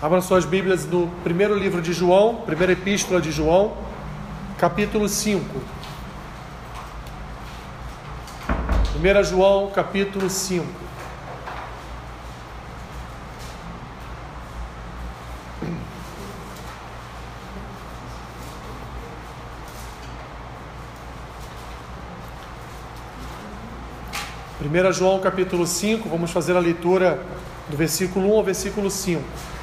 Abra suas Bíblias no primeiro livro de João, primeira epístola de João, capítulo 5. 1 João, capítulo 5. Primeira João capítulo 5, vamos fazer a leitura do versículo 1 ao versículo 5.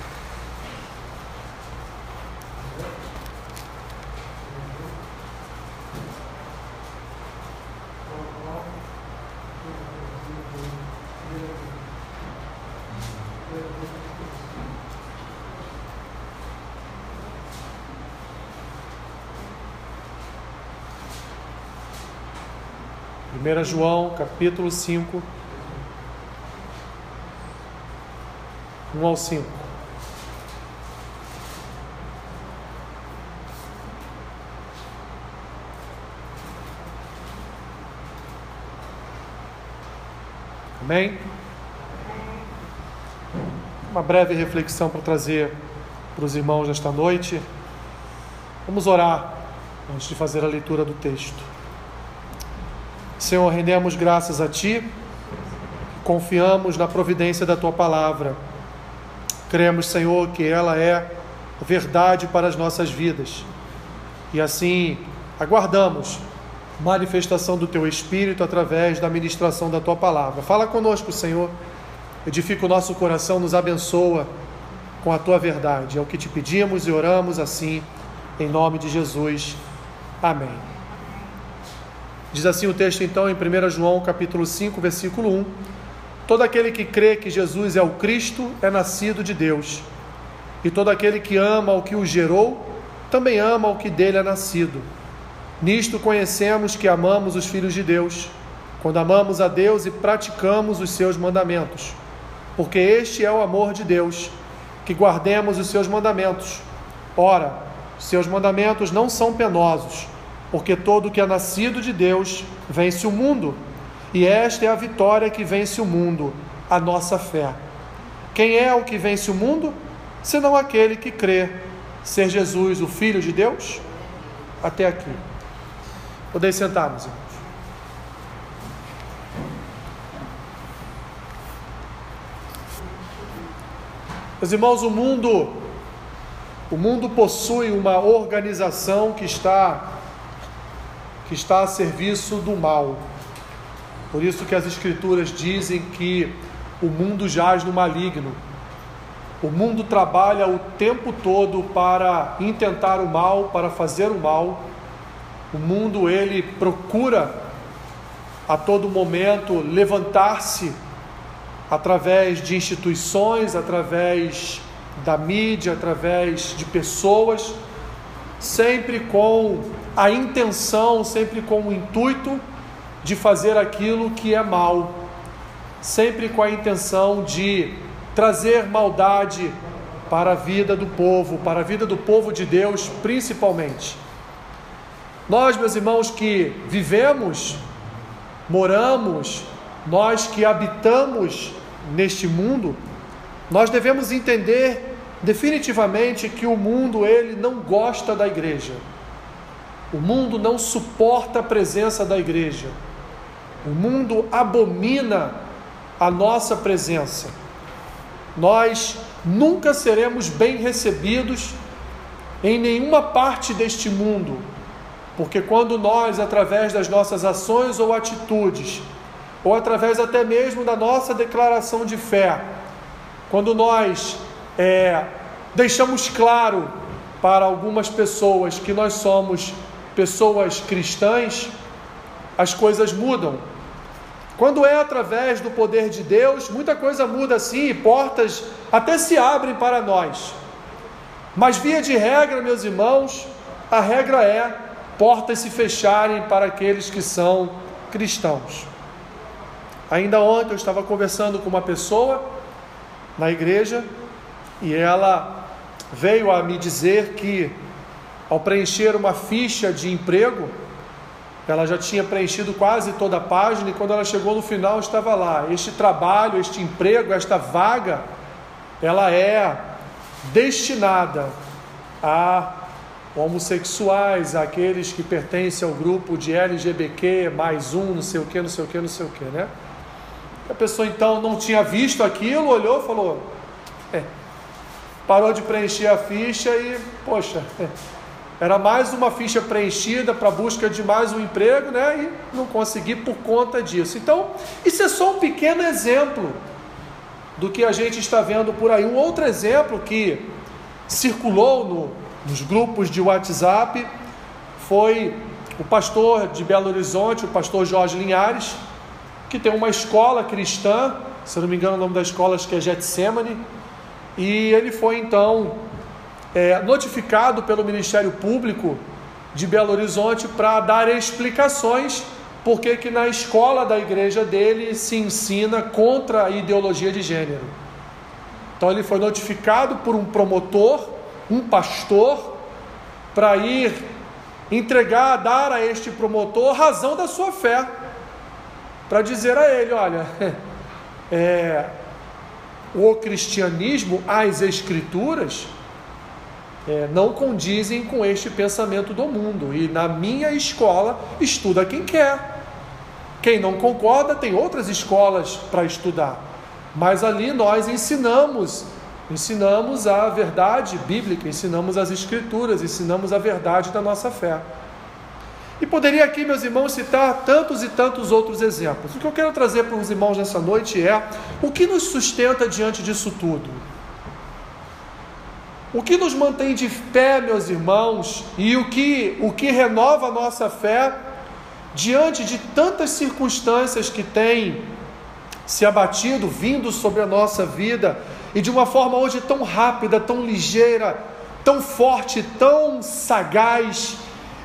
1 João, capítulo 5, 1 ao 5. Amém? Uma breve reflexão para trazer para os irmãos nesta noite. Vamos orar antes de fazer a leitura do texto. Senhor, rendemos graças a Ti, confiamos na providência da Tua palavra. Cremos, Senhor, que ela é verdade para as nossas vidas. E assim aguardamos manifestação do Teu Espírito através da ministração da Tua palavra. Fala conosco, Senhor. Edifica o nosso coração, nos abençoa com a Tua verdade. É o que te pedimos e oramos assim, em nome de Jesus. Amém. Diz assim o texto então em 1 João capítulo 5, versículo 1: Todo aquele que crê que Jesus é o Cristo é nascido de Deus. E todo aquele que ama o que o gerou, também ama o que dele é nascido. Nisto conhecemos que amamos os filhos de Deus, quando amamos a Deus e praticamos os seus mandamentos. Porque este é o amor de Deus, que guardemos os seus mandamentos. Ora, seus mandamentos não são penosos porque todo que é nascido de Deus vence o mundo, e esta é a vitória que vence o mundo, a nossa fé. Quem é o que vence o mundo? Senão aquele que crê ser Jesus, o Filho de Deus? Até aqui. Podeis sentar, meus irmãos. Meus irmãos, o mundo, o mundo possui uma organização que está está a serviço do mal. Por isso que as escrituras dizem que o mundo jaz no maligno. O mundo trabalha o tempo todo para intentar o mal, para fazer o mal. O mundo ele procura a todo momento levantar-se através de instituições, através da mídia, através de pessoas, sempre com a intenção, sempre com o intuito de fazer aquilo que é mal, sempre com a intenção de trazer maldade para a vida do povo, para a vida do povo de Deus, principalmente. Nós, meus irmãos, que vivemos, moramos, nós que habitamos neste mundo, nós devemos entender definitivamente que o mundo ele não gosta da igreja. O mundo não suporta a presença da igreja. O mundo abomina a nossa presença. Nós nunca seremos bem recebidos em nenhuma parte deste mundo, porque quando nós, através das nossas ações ou atitudes, ou através até mesmo da nossa declaração de fé, quando nós é, deixamos claro para algumas pessoas que nós somos pessoas cristãs, as coisas mudam. Quando é através do poder de Deus, muita coisa muda sim, e portas até se abrem para nós. Mas, via de regra, meus irmãos, a regra é portas se fecharem para aqueles que são cristãos. Ainda ontem eu estava conversando com uma pessoa na igreja e ela veio a me dizer que ao preencher uma ficha de emprego, ela já tinha preenchido quase toda a página e quando ela chegou no final estava lá: este trabalho, este emprego, esta vaga, ela é destinada a homossexuais, aqueles que pertencem ao grupo de LGBTQ, mais um, não sei o que, não sei o que, não sei o que, né? A pessoa então não tinha visto aquilo, olhou e falou: parou de preencher a ficha e, poxa, era mais uma ficha preenchida para busca de mais um emprego, né? E não consegui por conta disso. Então, isso é só um pequeno exemplo do que a gente está vendo por aí. Um outro exemplo que circulou no, nos grupos de WhatsApp foi o pastor de Belo Horizonte, o pastor Jorge Linhares, que tem uma escola cristã, se não me engano o nome da escola acho que é Getsemane, e ele foi então é, notificado pelo Ministério Público de Belo Horizonte para dar explicações porque que na escola da igreja dele se ensina contra a ideologia de gênero. Então ele foi notificado por um promotor um pastor para ir entregar, dar a este promotor razão da sua fé, para dizer a ele: olha, é, o cristianismo, as escrituras, é, não condizem com este pensamento do mundo, e na minha escola estuda quem quer. Quem não concorda tem outras escolas para estudar, mas ali nós ensinamos Ensinamos a verdade bíblica, ensinamos as escrituras, ensinamos a verdade da nossa fé. E poderia aqui, meus irmãos, citar tantos e tantos outros exemplos. O que eu quero trazer para os irmãos nessa noite é o que nos sustenta diante disso tudo. O que nos mantém de pé, meus irmãos, e o que, o que renova a nossa fé diante de tantas circunstâncias que têm se abatido, vindo sobre a nossa vida, e de uma forma hoje tão rápida, tão ligeira, tão forte, tão sagaz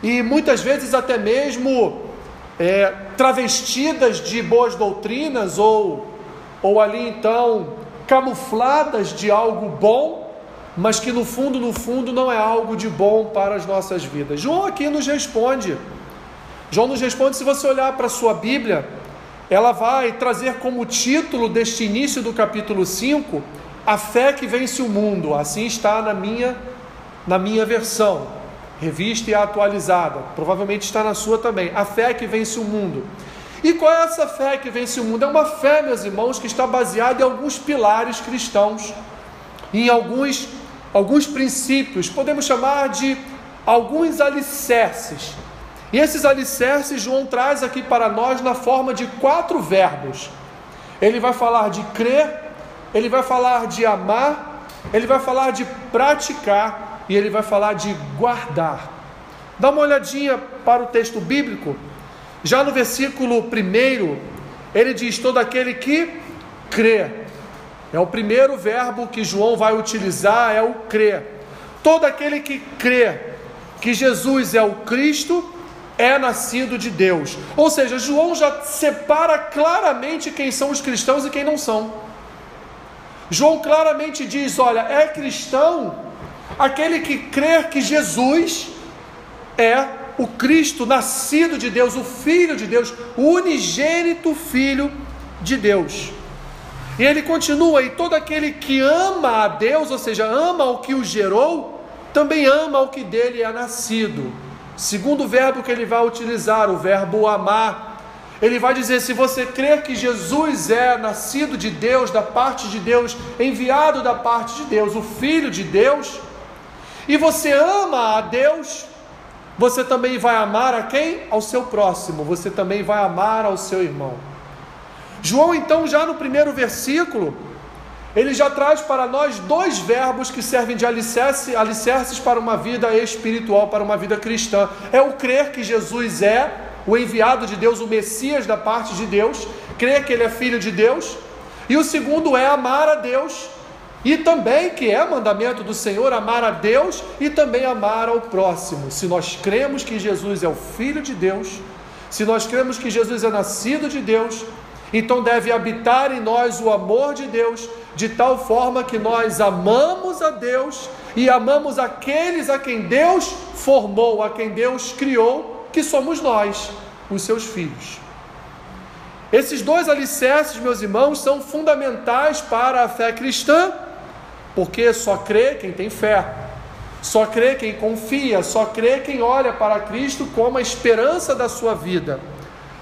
e muitas vezes até mesmo é, travestidas de boas doutrinas ou, ou ali então camufladas de algo bom, mas que no fundo, no fundo não é algo de bom para as nossas vidas. João aqui nos responde. João nos responde, se você olhar para a sua Bíblia, ela vai trazer como título deste início do capítulo 5 a fé que vence o mundo, assim está na minha na minha versão, revista e atualizada. Provavelmente está na sua também. A fé que vence o mundo. E qual é essa fé que vence o mundo? É uma fé, meus irmãos, que está baseada em alguns pilares cristãos, em alguns alguns princípios, podemos chamar de alguns alicerces. E esses alicerces João traz aqui para nós na forma de quatro verbos. Ele vai falar de crer, ele vai falar de amar, ele vai falar de praticar e ele vai falar de guardar. Dá uma olhadinha para o texto bíblico. Já no versículo 1, ele diz: Todo aquele que crê. É o primeiro verbo que João vai utilizar, é o crer. Todo aquele que crê que Jesus é o Cristo é nascido de Deus. Ou seja, João já separa claramente quem são os cristãos e quem não são. João claramente diz: olha, é cristão aquele que crê que Jesus é o Cristo nascido de Deus, o Filho de Deus, o unigênito Filho de Deus. E ele continua: e todo aquele que ama a Deus, ou seja, ama o que o gerou, também ama o que dele é nascido. Segundo verbo que ele vai utilizar, o verbo amar ele vai dizer: se você crer que Jesus é nascido de Deus, da parte de Deus, enviado da parte de Deus, o Filho de Deus, e você ama a Deus, você também vai amar a quem? Ao seu próximo, você também vai amar ao seu irmão. João, então, já no primeiro versículo, ele já traz para nós dois verbos que servem de alicerce, alicerces para uma vida espiritual, para uma vida cristã: é o crer que Jesus é o enviado de Deus, o Messias da parte de Deus, crê que ele é filho de Deus, e o segundo é amar a Deus, e também que é mandamento do Senhor amar a Deus e também amar ao próximo. Se nós cremos que Jesus é o filho de Deus, se nós cremos que Jesus é nascido de Deus, então deve habitar em nós o amor de Deus, de tal forma que nós amamos a Deus e amamos aqueles a quem Deus formou, a quem Deus criou que somos nós, os seus filhos. Esses dois alicerces, meus irmãos, são fundamentais para a fé cristã, Porque só crê quem tem fé, só crê quem confia, só crê quem olha para Cristo como a esperança da sua vida.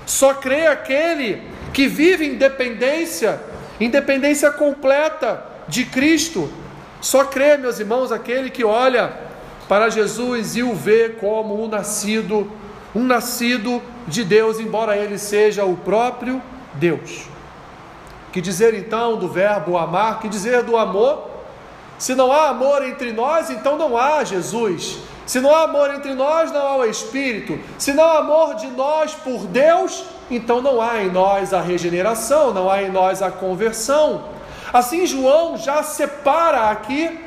Só crê aquele que vive em dependência, independência completa de Cristo. Só crê, meus irmãos, aquele que olha para Jesus e o vê como um nascido, um nascido de Deus, embora ele seja o próprio Deus. Que dizer então do verbo amar? Que dizer do amor? Se não há amor entre nós, então não há Jesus. Se não há amor entre nós, não há o Espírito. Se não há amor de nós por Deus, então não há em nós a regeneração, não há em nós a conversão. Assim, João já separa aqui,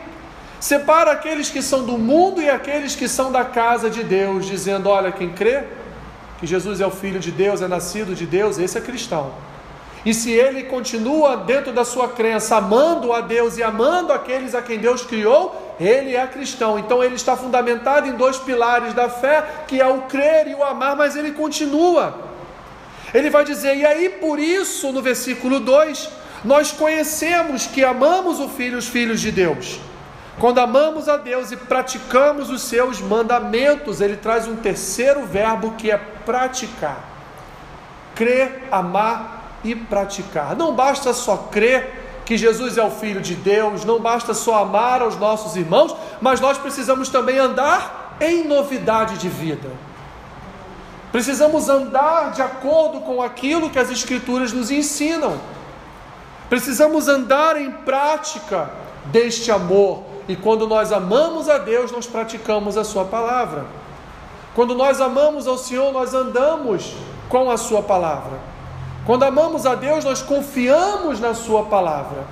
separa aqueles que são do mundo e aqueles que são da casa de Deus, dizendo: olha, quem crê que Jesus é o Filho de Deus, é nascido de Deus, esse é cristão. E se ele continua dentro da sua crença, amando a Deus e amando aqueles a quem Deus criou, ele é cristão. Então ele está fundamentado em dois pilares da fé, que é o crer e o amar, mas ele continua. Ele vai dizer: "E aí por isso, no versículo 2, nós conhecemos que amamos o filho, os filhos de Deus. Quando amamos a Deus e praticamos os seus mandamentos, ele traz um terceiro verbo que é praticar. Crer, amar e praticar. Não basta só crer que Jesus é o Filho de Deus, não basta só amar aos nossos irmãos, mas nós precisamos também andar em novidade de vida. Precisamos andar de acordo com aquilo que as Escrituras nos ensinam. Precisamos andar em prática deste amor. E quando nós amamos a Deus, nós praticamos a Sua palavra. Quando nós amamos ao Senhor, nós andamos com a Sua palavra. Quando amamos a Deus, nós confiamos na Sua palavra.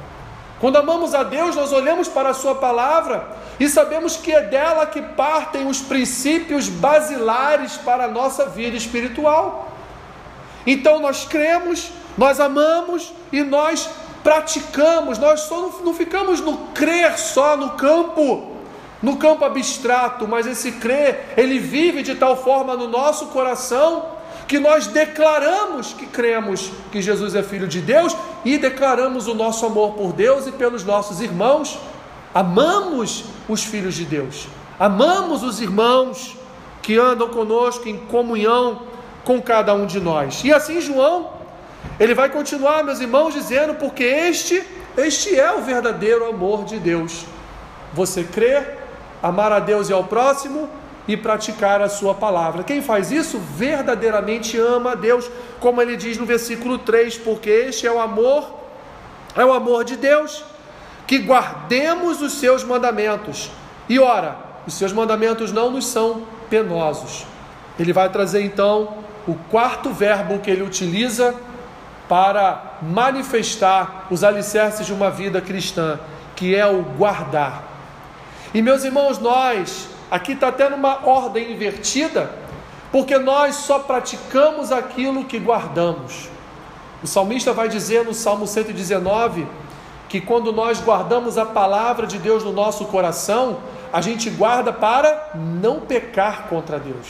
Quando amamos a Deus, nós olhamos para a Sua palavra e sabemos que é dela que partem os princípios basilares para a nossa vida espiritual. Então nós cremos, nós amamos e nós praticamos, nós só não, não ficamos no crer só no campo, no campo abstrato, mas esse crer, ele vive de tal forma no nosso coração que nós declaramos que cremos que Jesus é Filho de Deus e declaramos o nosso amor por Deus e pelos nossos irmãos. Amamos os filhos de Deus, amamos os irmãos que andam conosco em comunhão com cada um de nós. E assim, João, ele vai continuar, meus irmãos, dizendo: porque este, este é o verdadeiro amor de Deus. Você crer, amar a Deus e ao próximo e praticar a sua palavra. Quem faz isso verdadeiramente ama a Deus, como ele diz no versículo 3, porque este é o amor, é o amor de Deus, que guardemos os seus mandamentos. E ora, os seus mandamentos não nos são penosos. Ele vai trazer então o quarto verbo que ele utiliza para manifestar os alicerces de uma vida cristã, que é o guardar. E meus irmãos, nós Aqui está tendo uma ordem invertida, porque nós só praticamos aquilo que guardamos. O salmista vai dizer no Salmo 119 que quando nós guardamos a palavra de Deus no nosso coração, a gente guarda para não pecar contra Deus.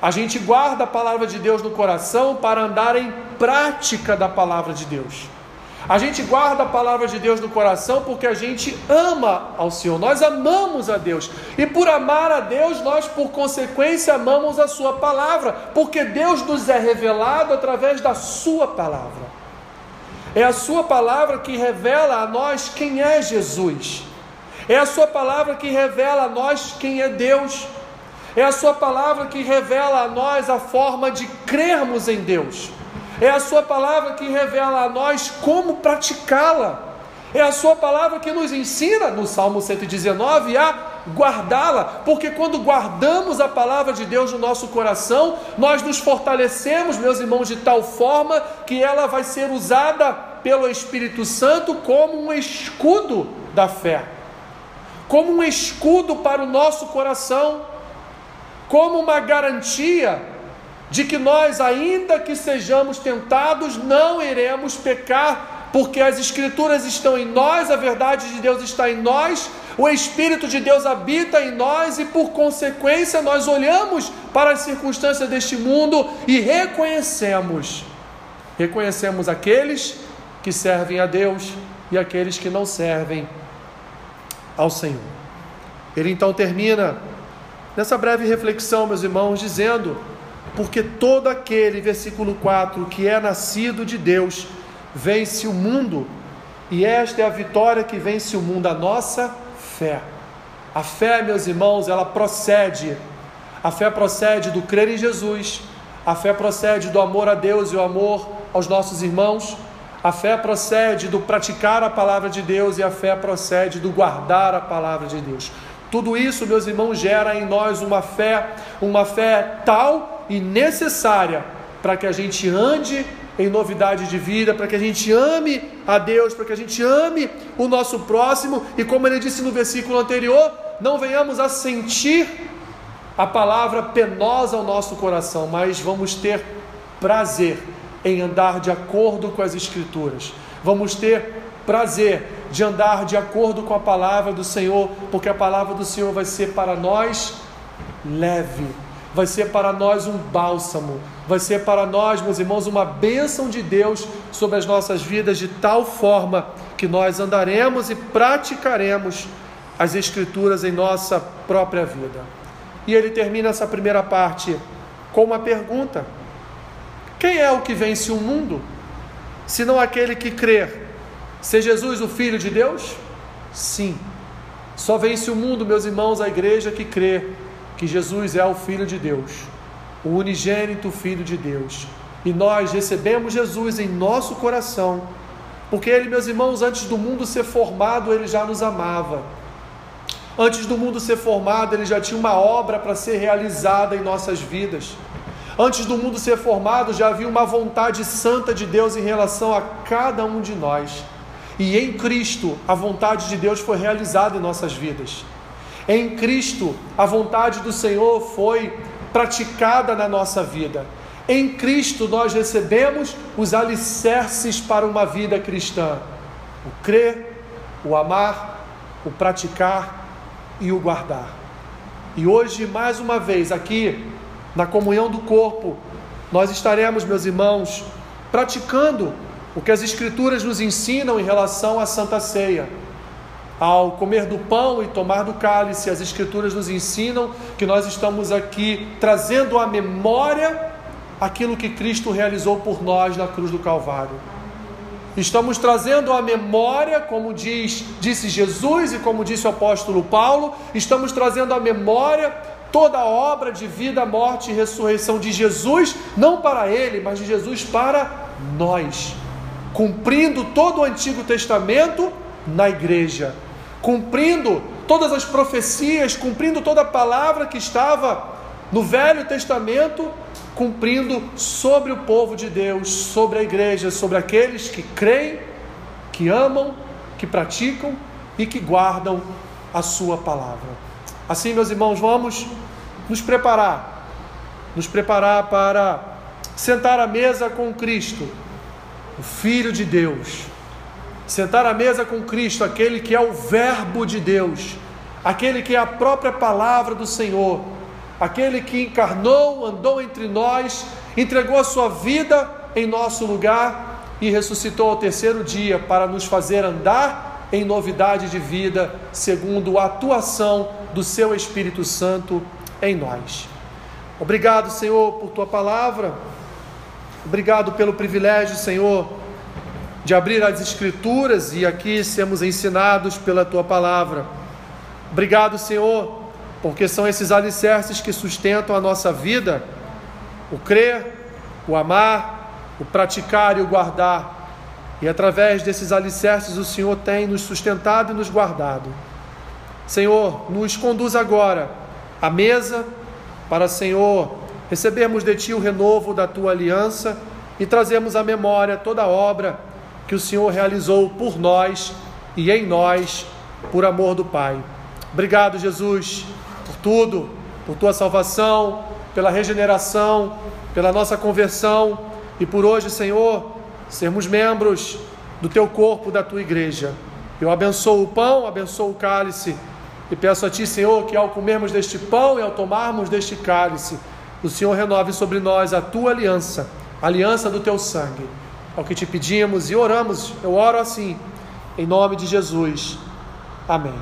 A gente guarda a palavra de Deus no coração para andar em prática da palavra de Deus. A gente guarda a palavra de Deus no coração porque a gente ama ao Senhor, nós amamos a Deus, e por amar a Deus, nós por consequência amamos a Sua palavra, porque Deus nos é revelado através da Sua palavra. É a Sua palavra que revela a nós quem é Jesus, é a Sua palavra que revela a nós quem é Deus, é a Sua palavra que revela a nós a forma de crermos em Deus. É a Sua palavra que revela a nós como praticá-la. É a Sua palavra que nos ensina, no Salmo 119, a guardá-la, porque quando guardamos a palavra de Deus no nosso coração, nós nos fortalecemos, meus irmãos, de tal forma que ela vai ser usada pelo Espírito Santo como um escudo da fé, como um escudo para o nosso coração, como uma garantia de que nós, ainda que sejamos tentados, não iremos pecar, porque as Escrituras estão em nós, a verdade de Deus está em nós, o Espírito de Deus habita em nós e, por consequência, nós olhamos para as circunstâncias deste mundo e reconhecemos reconhecemos aqueles que servem a Deus e aqueles que não servem ao Senhor. Ele então termina nessa breve reflexão, meus irmãos, dizendo: Porque todo aquele, versículo 4, que é nascido de Deus, vence o mundo, e esta é a vitória que vence o mundo, a nossa fé. A fé, meus irmãos, ela procede. A fé procede do crer em Jesus, a fé procede do amor a Deus e o amor aos nossos irmãos. A fé procede do praticar a palavra de Deus e a fé procede do guardar a palavra de Deus. Tudo isso, meus irmãos, gera em nós uma fé, uma fé tal e necessária para que a gente ande em novidade de vida, para que a gente ame a Deus, para que a gente ame o nosso próximo. E, como ele disse no versículo anterior, não venhamos a sentir a palavra penosa ao nosso coração, mas vamos ter prazer em andar de acordo com as Escrituras, vamos ter prazer de andar de acordo com a palavra do Senhor, porque a palavra do Senhor vai ser para nós leve, vai ser para nós um bálsamo, vai ser para nós, meus irmãos, uma bênção de Deus sobre as nossas vidas, de tal forma que nós andaremos e praticaremos as Escrituras em nossa própria vida. E ele termina essa primeira parte com uma pergunta: Quem é o que vence o mundo, senão aquele que crer ser Jesus o Filho de Deus? Sim. Só vence o mundo, meus irmãos, a igreja que crê que Jesus é o Filho de Deus, o unigênito Filho de Deus. E nós recebemos Jesus em nosso coração, porque Ele, meus irmãos, antes do mundo ser formado, Ele já nos amava. Antes do mundo ser formado, Ele já tinha uma obra para ser realizada em nossas vidas. Antes do mundo ser formado, já havia uma vontade santa de Deus em relação a cada um de nós. E em Cristo a vontade de Deus foi realizada em nossas vidas. Em Cristo a vontade do Senhor foi praticada na nossa vida. Em Cristo nós recebemos os alicerces para uma vida cristã: o crer, o amar, o praticar e o guardar. E hoje, mais uma vez, aqui na comunhão do corpo, nós estaremos, meus irmãos, praticando o que as Escrituras nos ensinam em relação à Santa Ceia. Ao comer do pão e tomar do cálice, as Escrituras nos ensinam que nós estamos aqui trazendo à memória aquilo que Cristo realizou por nós na cruz do Calvário. Estamos trazendo à memória, como diz, disse Jesus e como disse o apóstolo Paulo, estamos trazendo à memória toda a obra de vida, morte e ressurreição de Jesus, não para ele, mas de Jesus para nós cumprindo todo o Antigo Testamento na igreja, cumprindo todas as profecias, cumprindo toda a palavra que estava no Velho Testamento, cumprindo sobre o povo de Deus, sobre a igreja, sobre aqueles que creem, que amam, que praticam e que guardam a sua palavra. Assim, meus irmãos, vamos nos preparar, nos preparar para sentar à mesa com Cristo o Filho de Deus, sentar à mesa com Cristo, aquele que é o Verbo de Deus, aquele que é a própria palavra do Senhor, aquele que encarnou, andou entre nós, entregou a sua vida em nosso lugar e ressuscitou ao terceiro dia para nos fazer andar em novidade de vida, segundo a atuação do seu Espírito Santo em nós. Obrigado, Senhor, por tua palavra. Obrigado pelo privilégio, Senhor, de abrir as Escrituras e aqui sermos ensinados pela tua palavra. Obrigado, Senhor, porque são esses alicerces que sustentam a nossa vida: o crer, o amar, o praticar e o guardar. E através desses alicerces o Senhor tem nos sustentado e nos guardado. Senhor, nos conduz agora à mesa para, Senhor, recebemos de Ti o renovo da Tua aliança e trazemos à memória toda a obra que o Senhor realizou por nós e em nós, por amor do Pai. Obrigado, Jesus, por tudo, por Tua salvação, pela regeneração, pela nossa conversão e por hoje, Senhor, sermos membros do Teu corpo, da Tua igreja. Eu abençoo o pão, abençoo o cálice e peço a Ti, Senhor, que ao comermos deste pão e ao tomarmos deste cálice, o Senhor renove sobre nós a tua aliança, a aliança do teu sangue. É o que te pedimos e oramos, eu oro assim, em nome de Jesus. Amém.